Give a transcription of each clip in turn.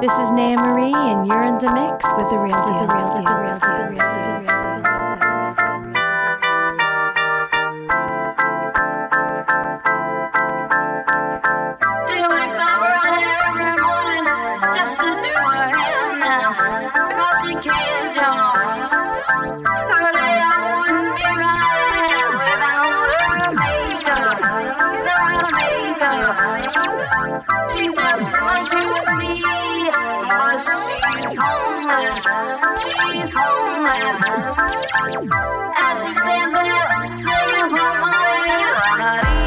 This is Naya Marie, and you're in the mix with the real deal. With the real deal. With the real deal. With the real deal. She's homeless. As she stands there singing for money.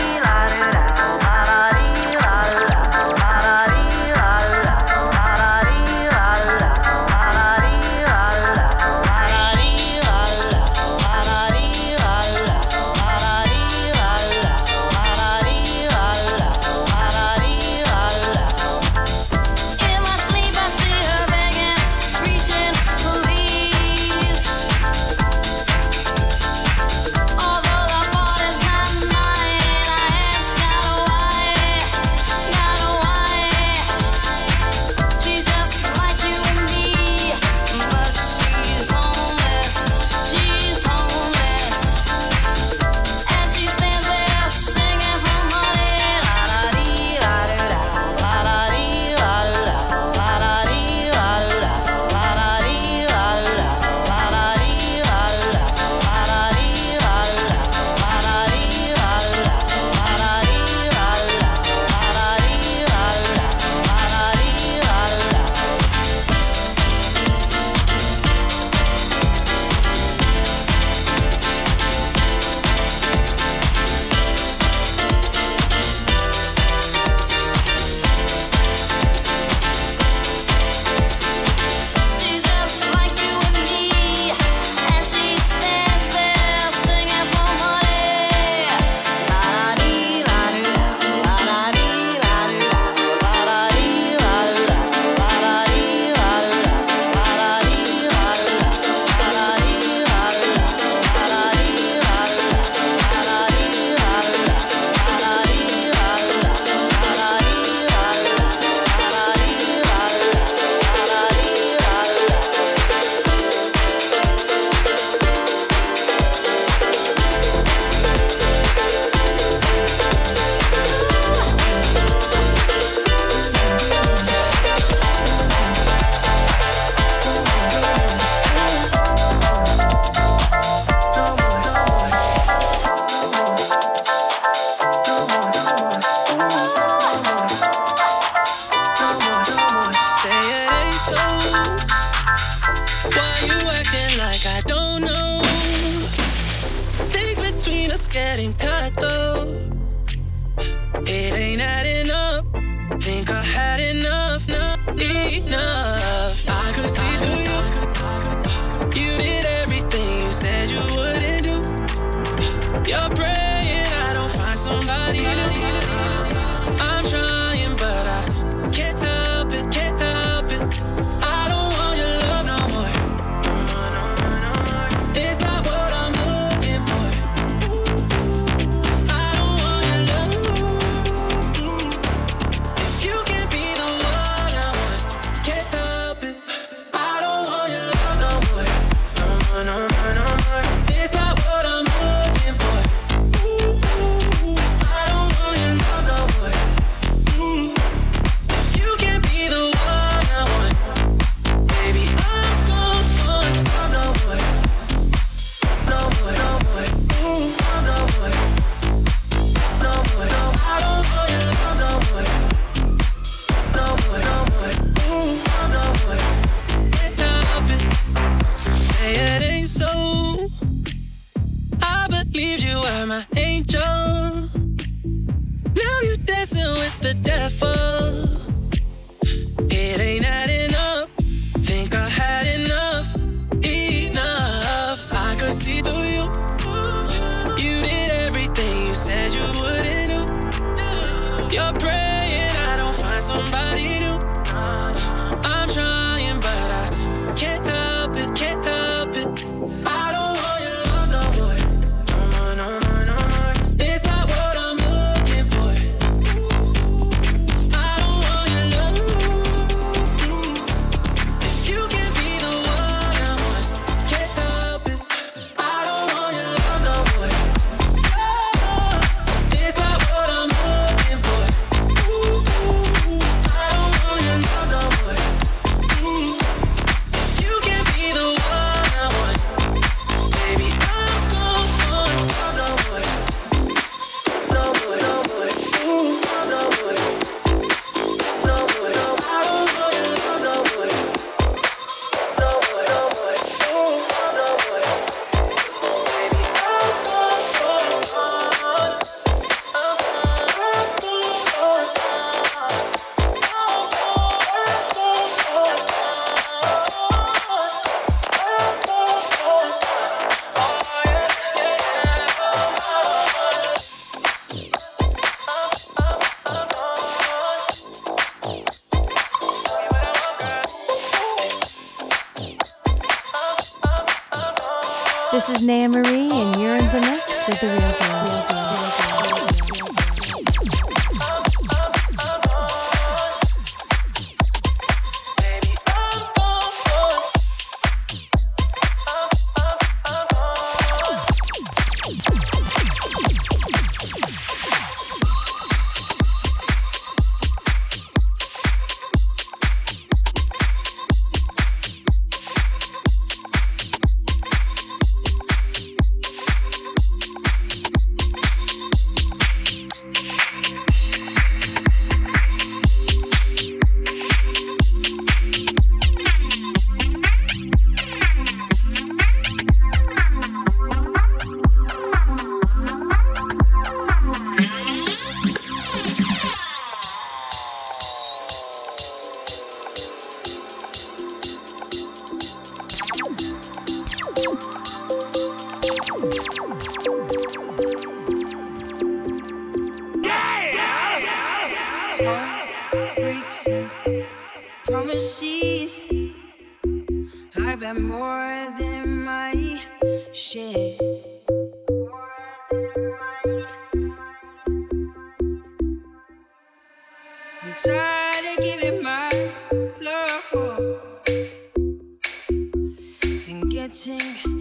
waiting.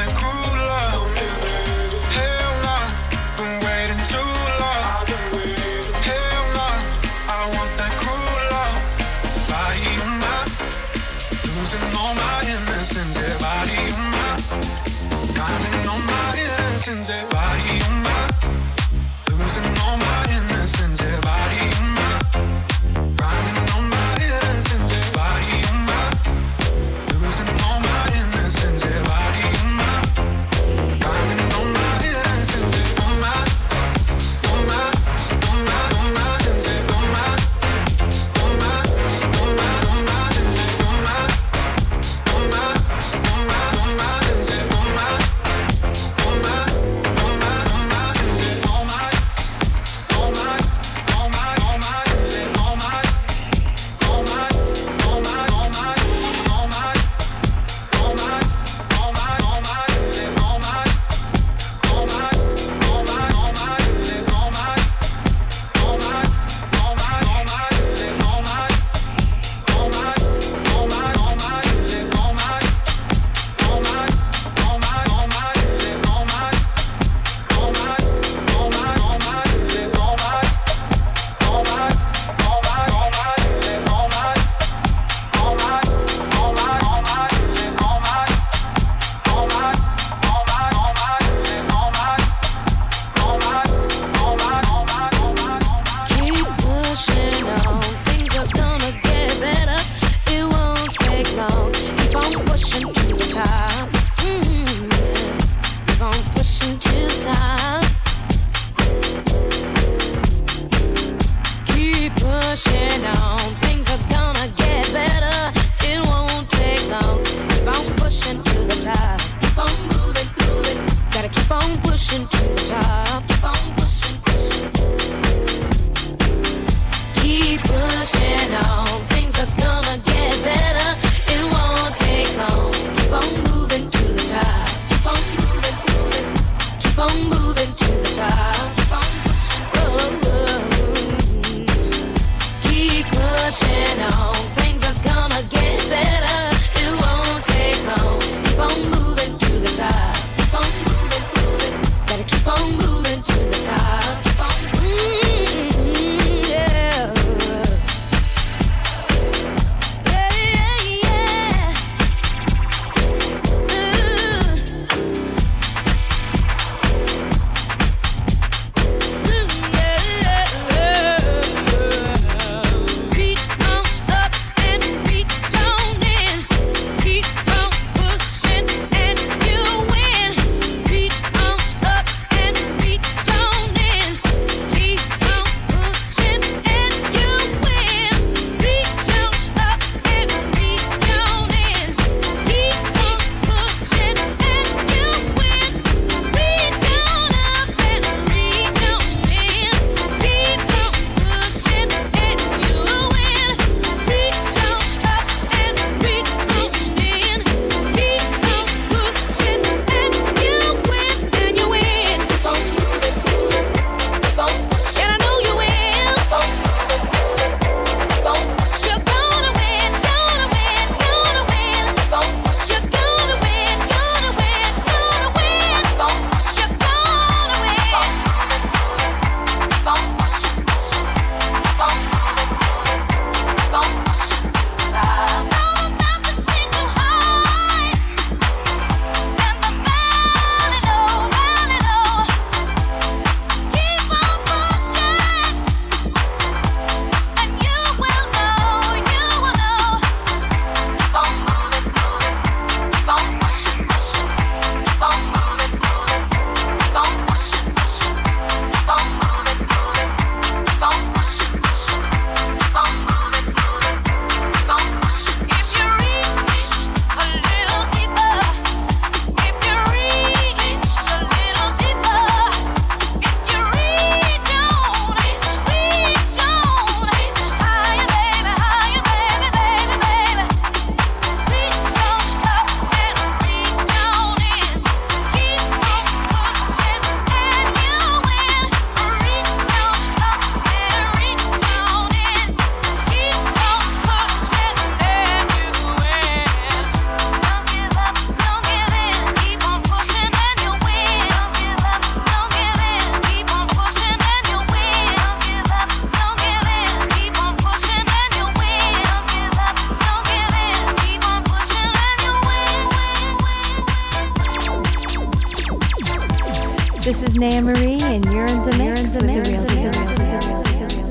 This is Nan Marie, and you're in the mix. You're in the mix.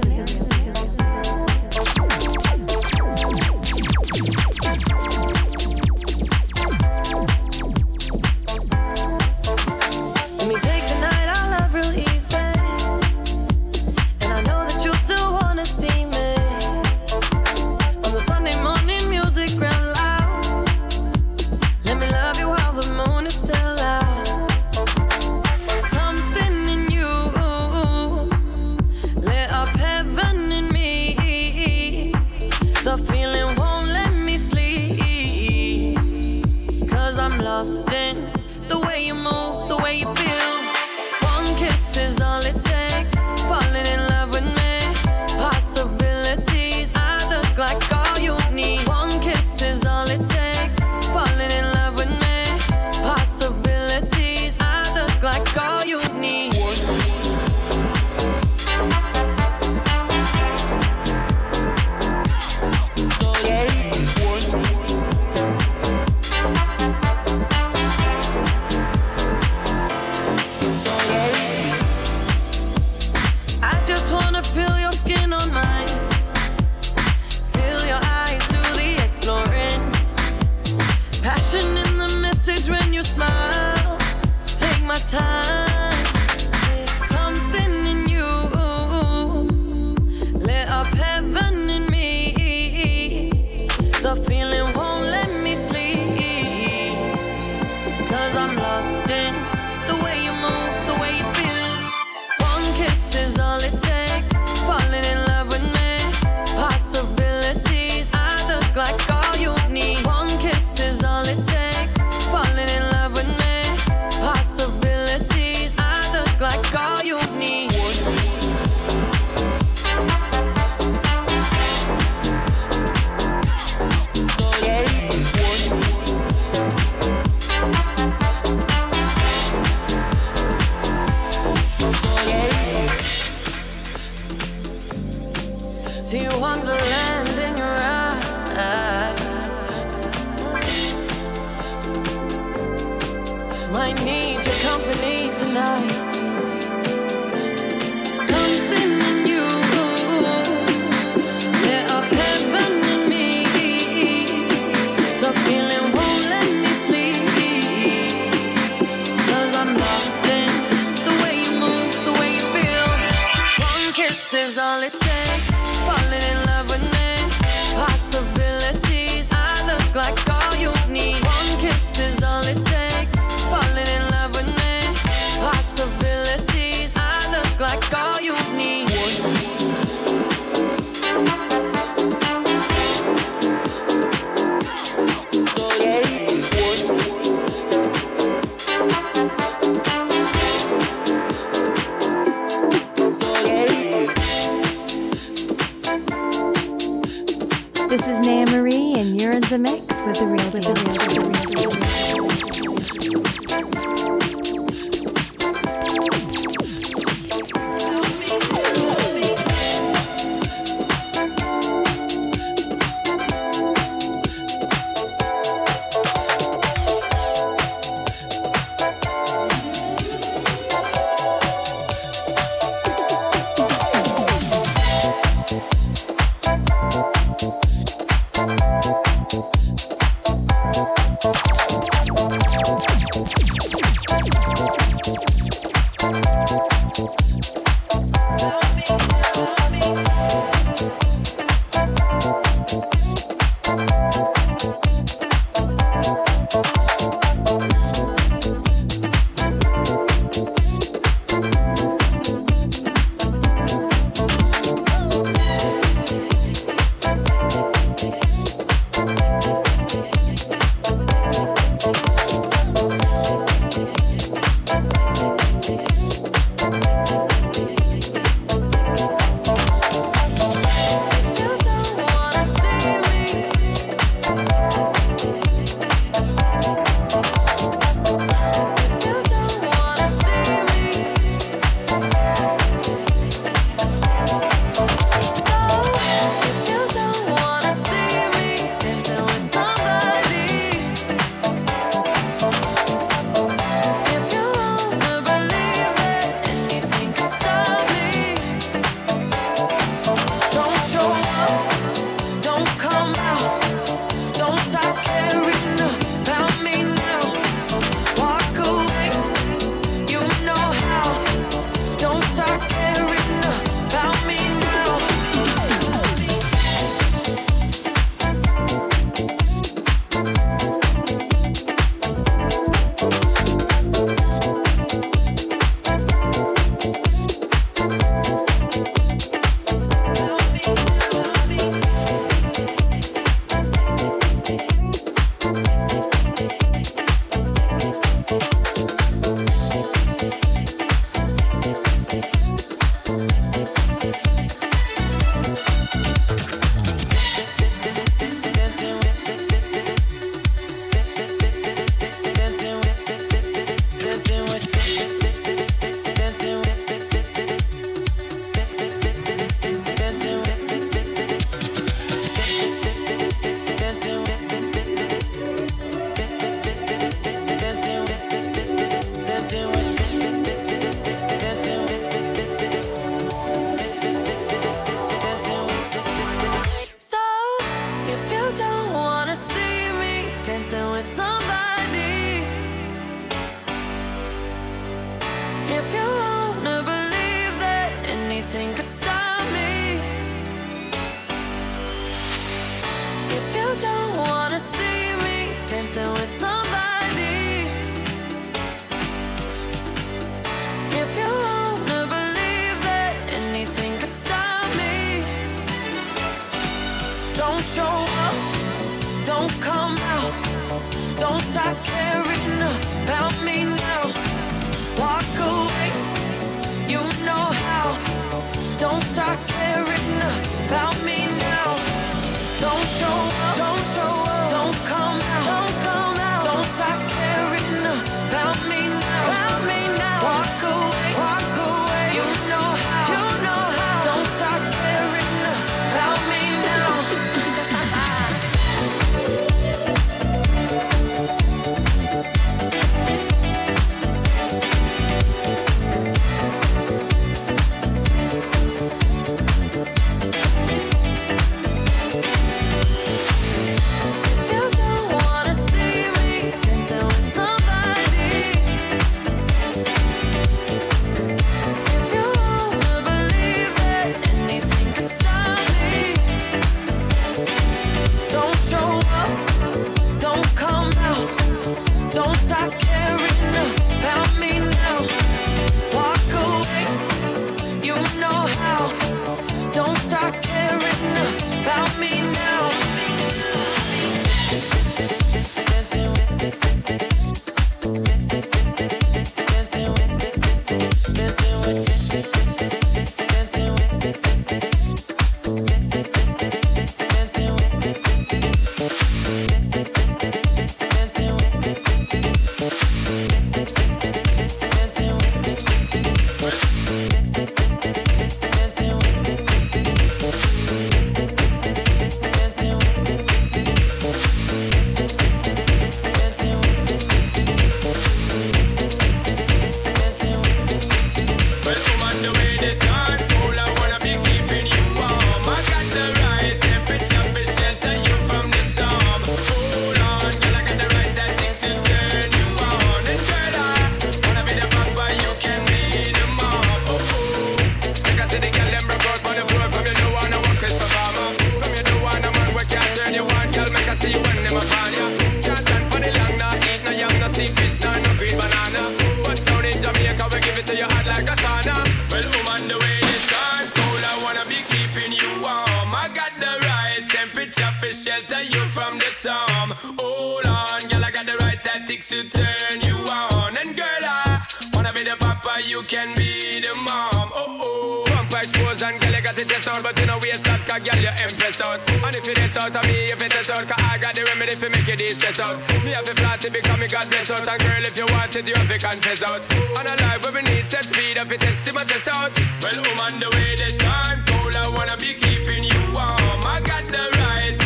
Shelter you from the storm. Hold on, girl, I got the right tactics to turn you on. And girl, I wanna be the papa, you can be the mom. Oh oh, pump expose and girl, you got the chest out, but you know we out, cause girl, you impress out. And if you it is out of me, if it is out, cause I got the remedy for make it stress out. Me have a flat to become me God bless out. And girl, if you want it, you have to confess out. On a life where we need set speed, if it test my test out. Well, woman, the way the time cold, I wanna be keeping you warm. I got the right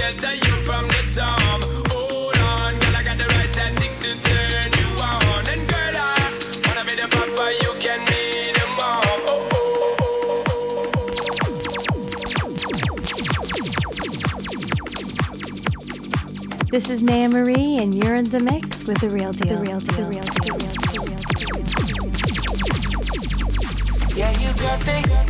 shelter you from the storm. Hold on, girl, I got the right tactics to turn you on. And girl, I wanna be the papa, you can be the mom. Oh, oh, oh. oh, oh, oh this is Naya Marie, and you're in the mix with the real deal. The real deal. The real deal. The real deal. The real deal. Yeah, you got the.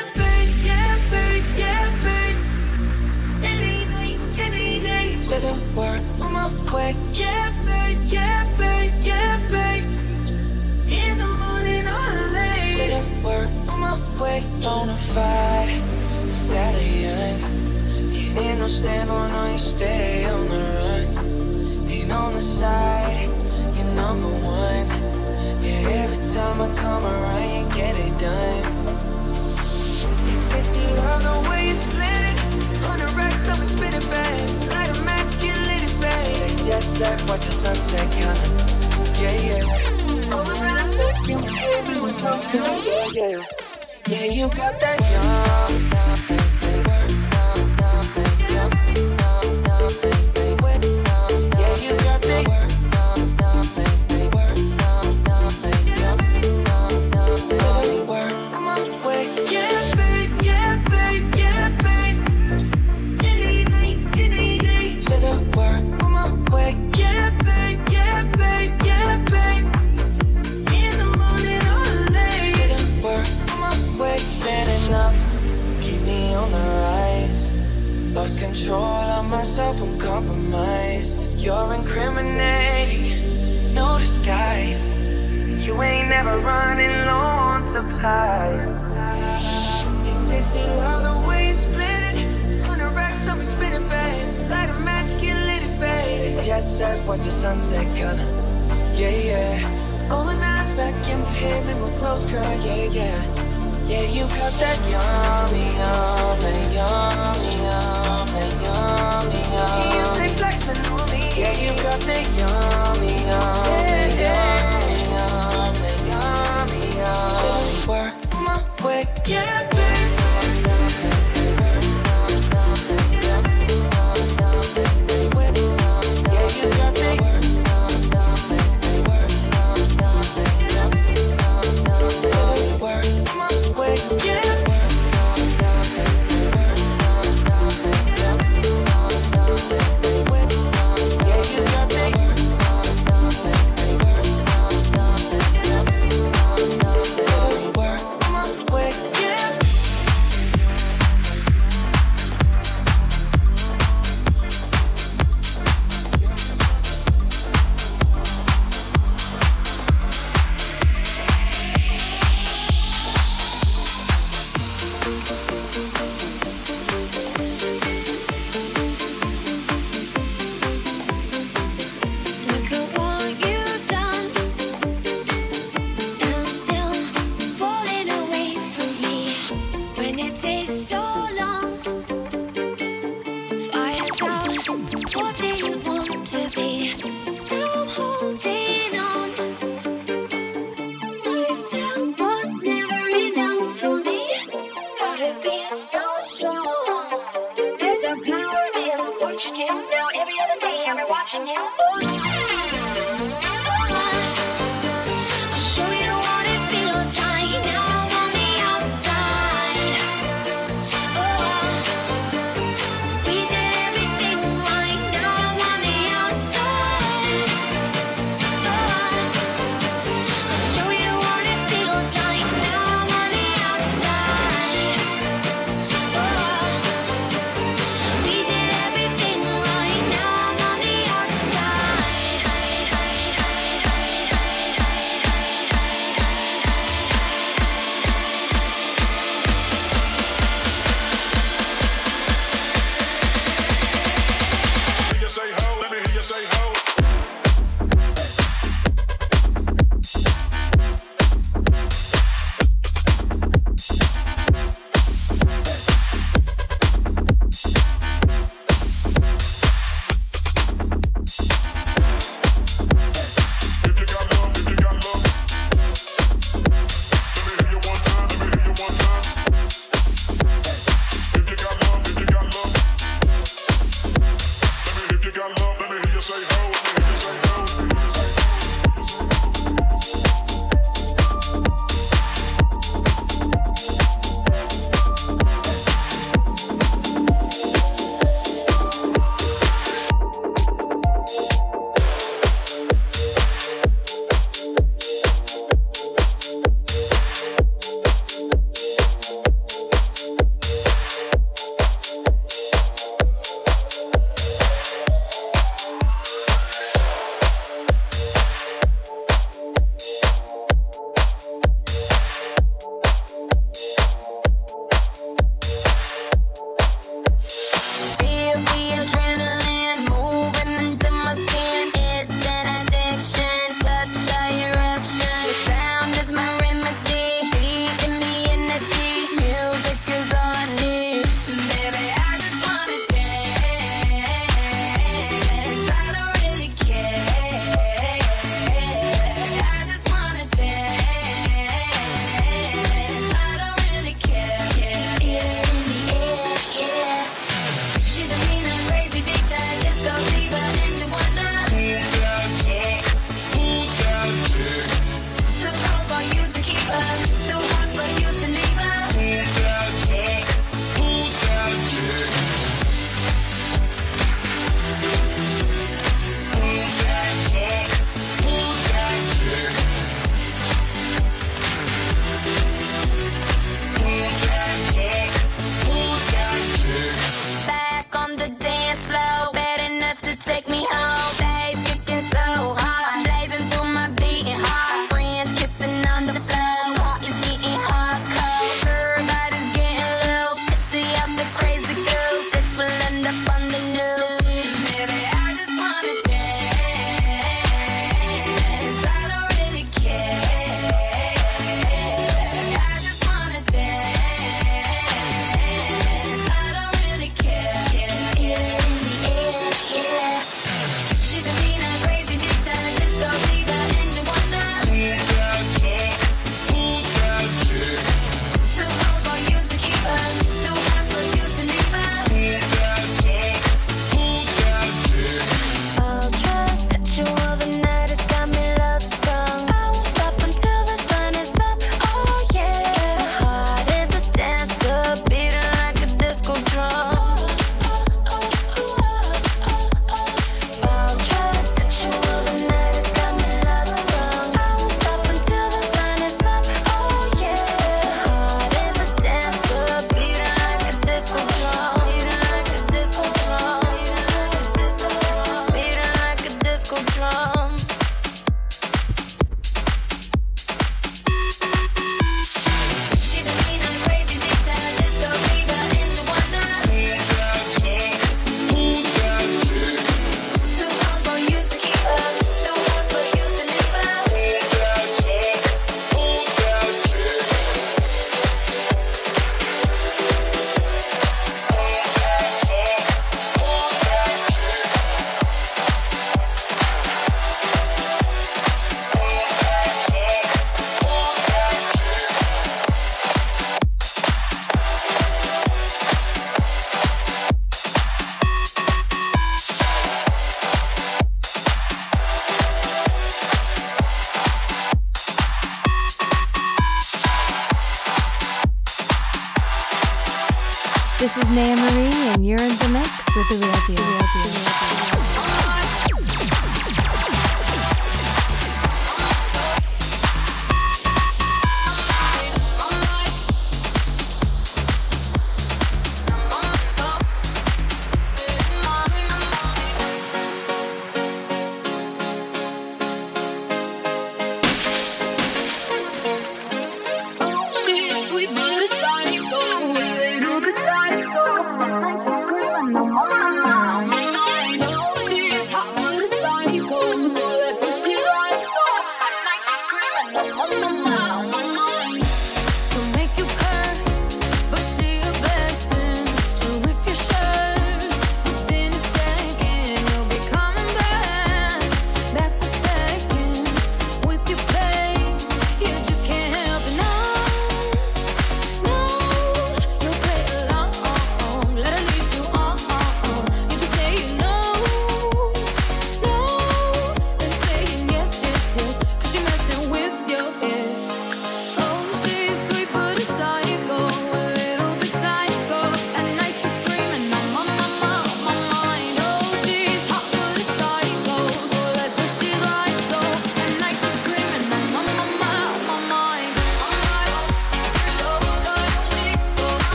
Say the word on my way, yeah, babe, yeah, babe, yeah, babe. In the morning or late. Say the word on my way, bonafide stallion. You ain't no on, no, you stay on the run. Ain't on the side, you're number one. Yeah, every time I come around, you get it done. 50 love the way you split it. 100 racks up and spin it back. Light a match, get lit it back. Jet set, watch the sunset, kinda. Yeah, yeah. All the nights back in my head, we were. Yeah, yeah. Yeah, you got that young, You're incriminating, no disguise. You ain't never running low on supplies. 250 love the way you split it. 100 racks up and spin it, babe. Light a match, get lit, it, babe. The jet set, watch the sunset, kinda. Yeah, yeah. The nights back in my head, make my toes curl, yeah, yeah. Yeah, you got that yummy, yummy, yummy, yummy, yummy, yummy. On. Yeah, you got that yummy, work my way, yeah,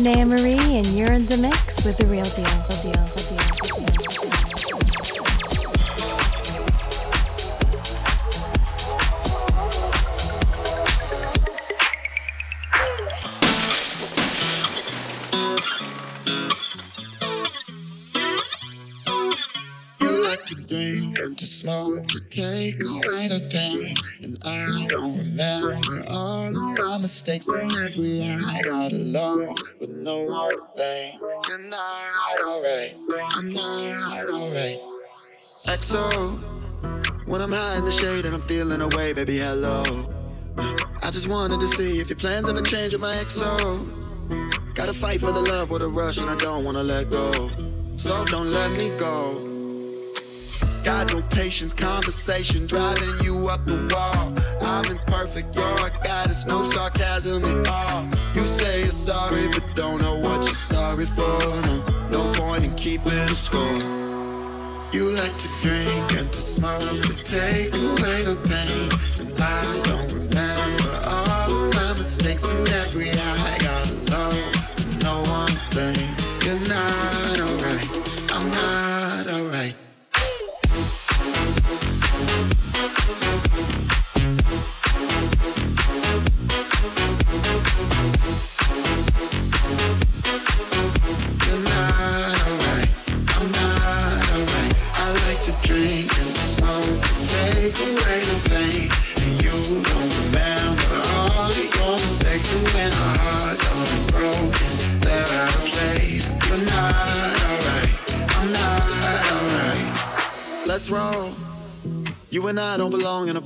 is Naya Marie, and you're in the mix with the real deal. The deal, the drink and to smoke to take away the pain. And I don't remember mistakes and every I got alone with no one thing. You're not alright. I'm not alright. XO, when I'm high in the shade and I'm feeling away, baby, hello. I just wanted to see if your plans ever change with my XO. Gotta fight for the love with a rush and I don't wanna let go. So don't let me go. Got no patience, conversation driving you up the wall. I'm imperfect, you're a goddess, no sarcasm at all. You say you're sorry, but don't know what you're sorry for. No, no point in keeping score. You like to drink and to smoke to take away the pain. And I don't remember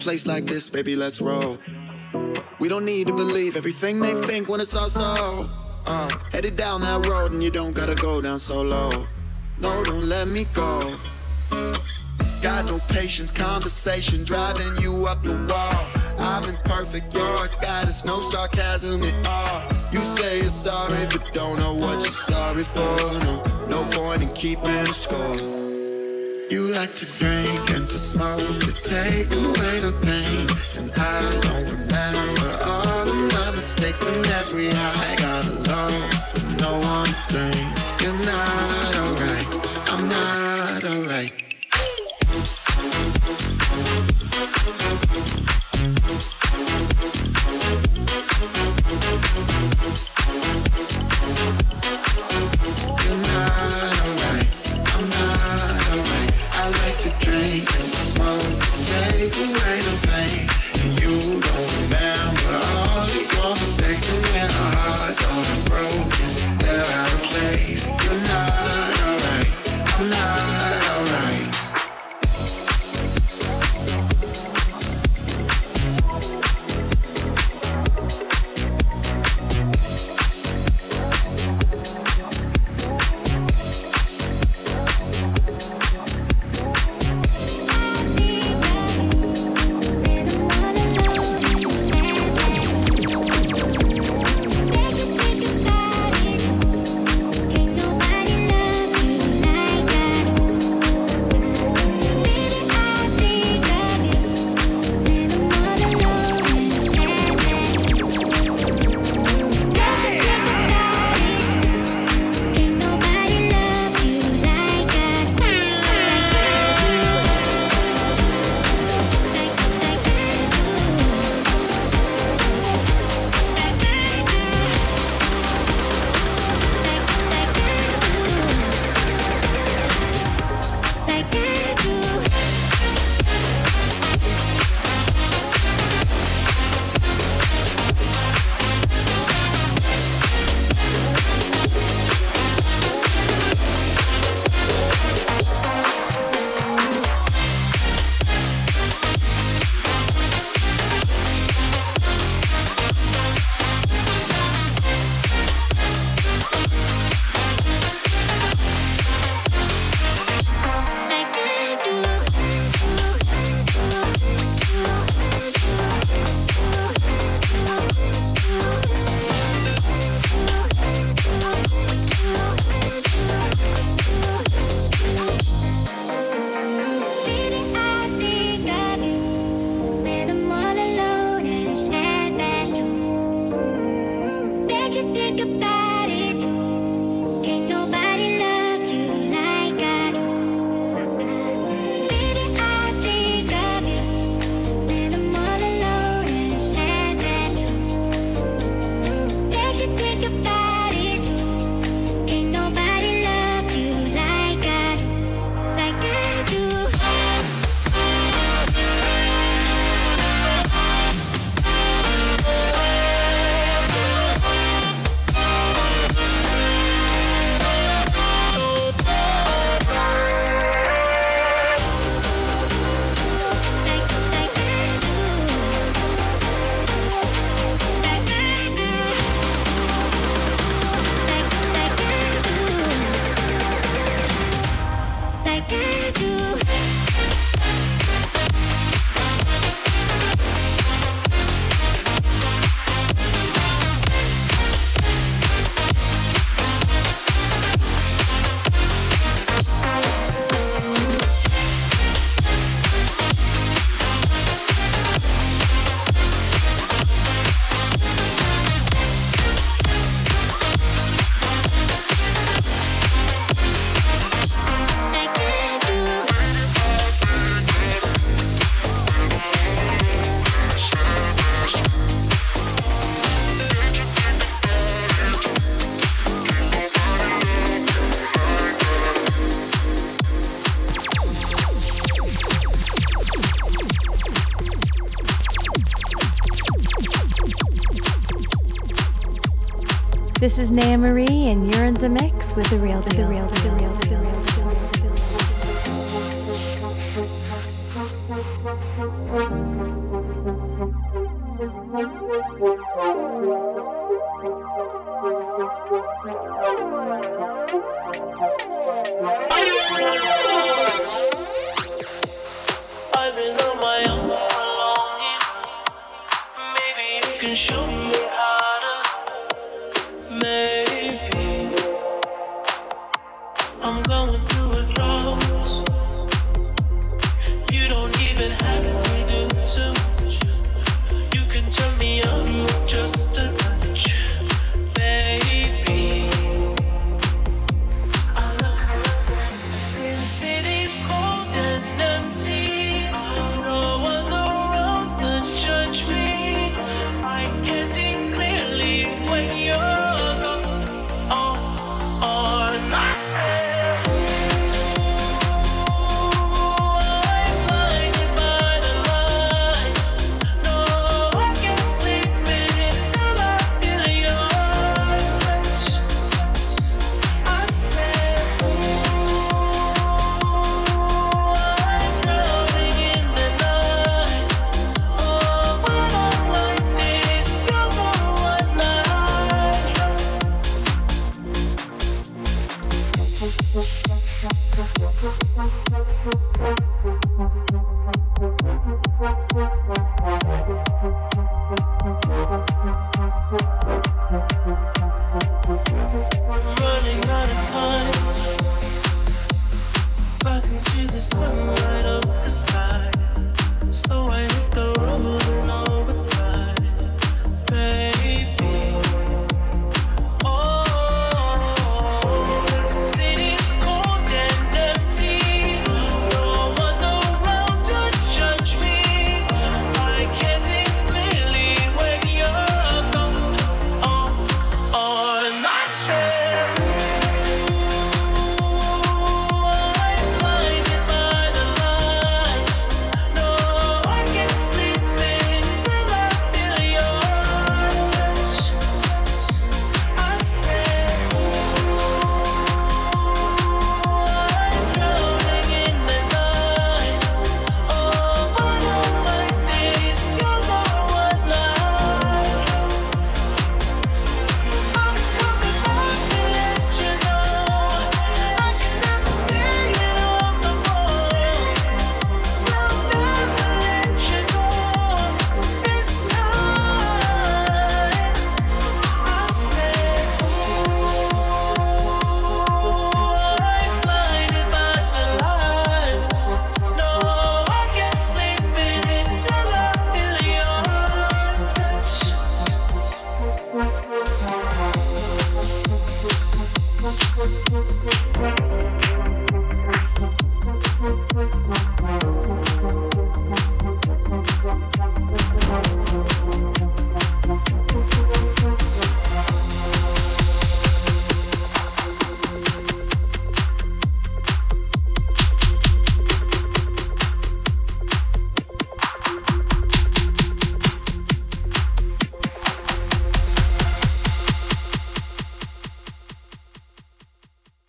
place like this, baby. Let's roll. We don't need to believe everything they think when it's all so. Uh, headed down that road and you don't gotta go down so low. No, don't let me go. Got no patience, conversation driving you up the wall. I'm imperfect, you're a goddess, no sarcasm at all. You say you're sorry, but don't know what you're sorry for. No, no point in keeping score. You like to drink and to smoke to take away the pain. And I don't remember all of my mistakes and every I got alone with no one thing. You're not alright. I'm not alright. you think about? is Naya Marie.